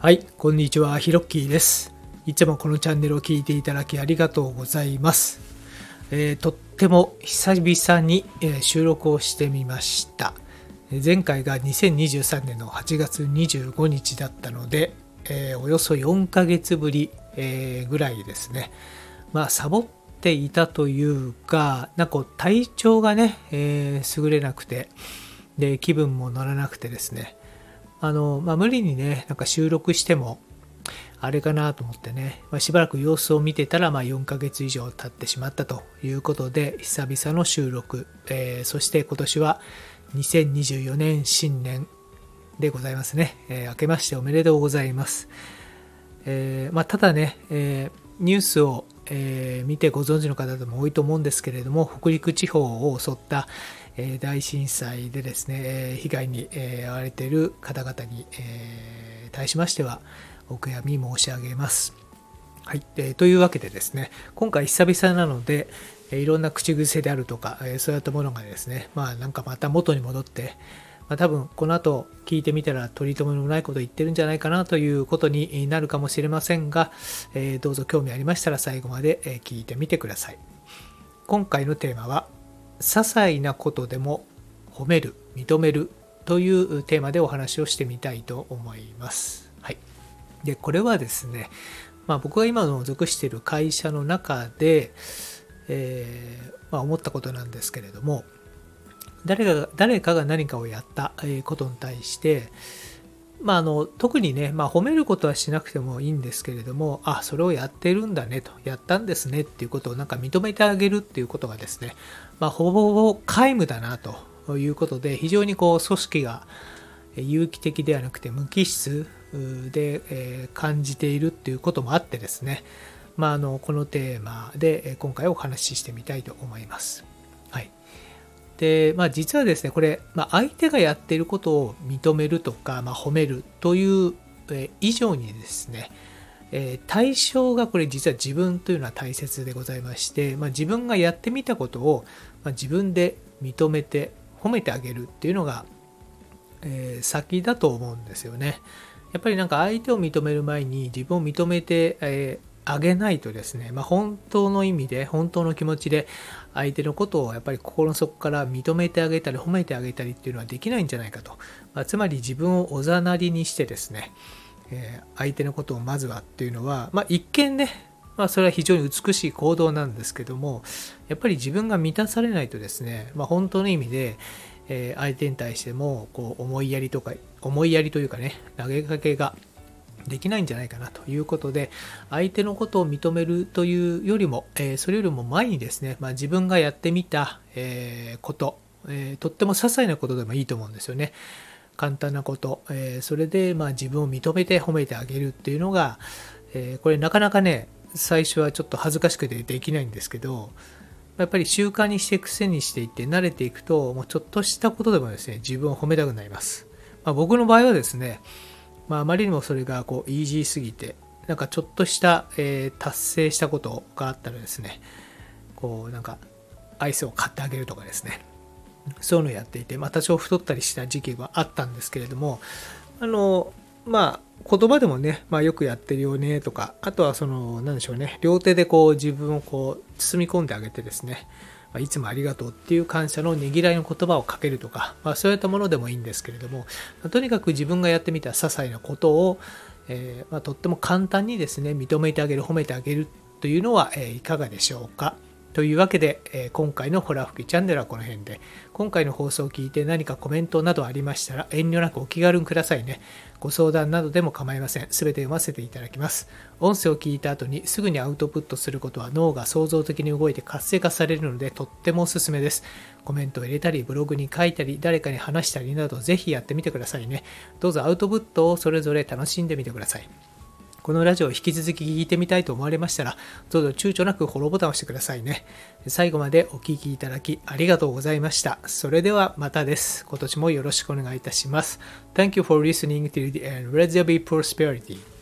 はい、こんにちは、ヒロッキーです。いつもこのチャンネルを聞いていただきありがとうございます。えーとっても久々に、収録をしてみました。前回が2023年の8月25日だったので、えーおよそ4ヶ月ぶり、えーぐらいですね。まあ、サボっていたというか、なんか体調がね、えー優れなくて、で、気分も乗らなくてですね、あの、まあ、無理にね、なんか収録しても、あれかなと思ってね、まあ、しばらく様子を見てたら、まあ、4ヶ月以上経ってしまったということで、久々の収録、えーそして今年は2024年新年でございますね。えー明けましておめでとうございます。えーまあ、ただね、えニュースを、え見てご存知の方でも多いと思うんですけれども、北陸地方を襲った、え大震災でですね、え被害に、えー遭われている方々に、えー対しましては、お悔やみ申し上げます。はい、えーというわけでですね、今回久々なので、いろんな口癖であるとか、えそういったものがですね、まあなんかまた元に戻って、まあ、多分この後聞いてみたら取り留めのないこと言ってるんじゃないかなということになるかもしれませんが、えーどうぞ興味ありましたら最後まで聞いてみてください。今回のテーマは、些細なことでも褒める、認めるというテーマでお話をしてみたいと思います。はい。で、これはですね、まあ、僕が今の属している会社の中で、えーまあ、思ったことなんですけれども、誰かが誰かが何かをやったことに対して、まあ、あの特にね、まあ、褒めることはしなくてもいいんですけれども、あ、それをやってるんだねと、やったんですねっていうことをなんか認めてあげるっていうことがですね、まあ、ほぼほぼ皆無だなということで、非常にこう組織が有機的ではなくて無機質で、感じているっていうこともあってですね、まあ、あのこのテーマで今回お話ししてみたいと思います。はい。で、まあ、実はですね、これ、まあ、相手がやっていることを認めるとか、まあ、褒めるという以上にですね、え対象がこれ実は自分というのは大切でございまして、まあ、自分がやってみたことを、ま、自分で認めて褒めてあげるっていうのが、え先だと思うんですよね。やっぱりなんか相手を認める前に自分を認めて、えあげないとですね、まあ、本当の意味で本当の気持ちで相手のことをやっぱり心の底から認めてあげたり褒めてあげたりっていうのはできないんじゃないかと、まあ、つまり自分をおざなりにしてですね、えー相手のことをまずはっていうのは、まあ、一見ねまあ、それは非常に美しい行動なんですけどもやっぱり自分が満たされないとですね、まあ、本当の意味で、えー相手に対してもこう思いやりとか思いやりというかね投げかけができないんじゃないかなということで相手のことを認めるというよりも、えそれよりも前にですね、まあ、自分がやってみた、えこと、えとっても些細なことでもいいと思うんですよね。簡単なこと、えそれでまあ自分を認めて褒めてあげるっていうのが、えこれなかなかね最初はちょっと恥ずかしくてできないんですけどやっぱり習慣にして癖にしていって慣れていくともうちょっとしたことでもですね自分を褒めたくなります、まあ、僕の場合はですねまあ、あまりにもそれがこうイージーすぎてなんかちょっとした、えー達成したことがあったらですねこうなんかアイスを買ってあげるとかですね。そういうのをやっていて、まあ、多少太ったりした時期はあったんですけれどもあのまあ言葉でもね、まあ、よくやってるよねとかあとはその何でしょうね両手でこう自分をこう包み込んであげてですねまあいつもありがとうっていう感謝のねぎらいの言葉をかけるとか、まあ、そういったものでもいいんですけれども、まとにかく自分がやってみた些細なことを、えーまあ、とっても簡単にですね認めてあげる褒めてあげるというのは、えーいかがでしょうか？というわけで、え今回のホラ吹きチャンネルはこの辺で。今回の放送を聞いて何かコメントなどありましたら遠慮なくお気軽にくださいね。ご相談などでも構いません。すべて読ませていただきます。音声を聞いた後にすぐにアウトプットすることは脳が創造的に動いて活性化されるのでとってもおすすめです。コメントを入れたりブログに書いたり誰かに話したりなどぜひやってみてくださいね。どうぞアウトプットをそれぞれ楽しんでみてください。このラジオを引き続き聞いてみたいと思われましたら、どうぞ躊躇なくフォローボタンを押してくださいね。最後までお聴きいただきありがとうございました。それではまたです。今年もよろしくお願いいたします。Thank you for listening to the end. Let there be prosperity.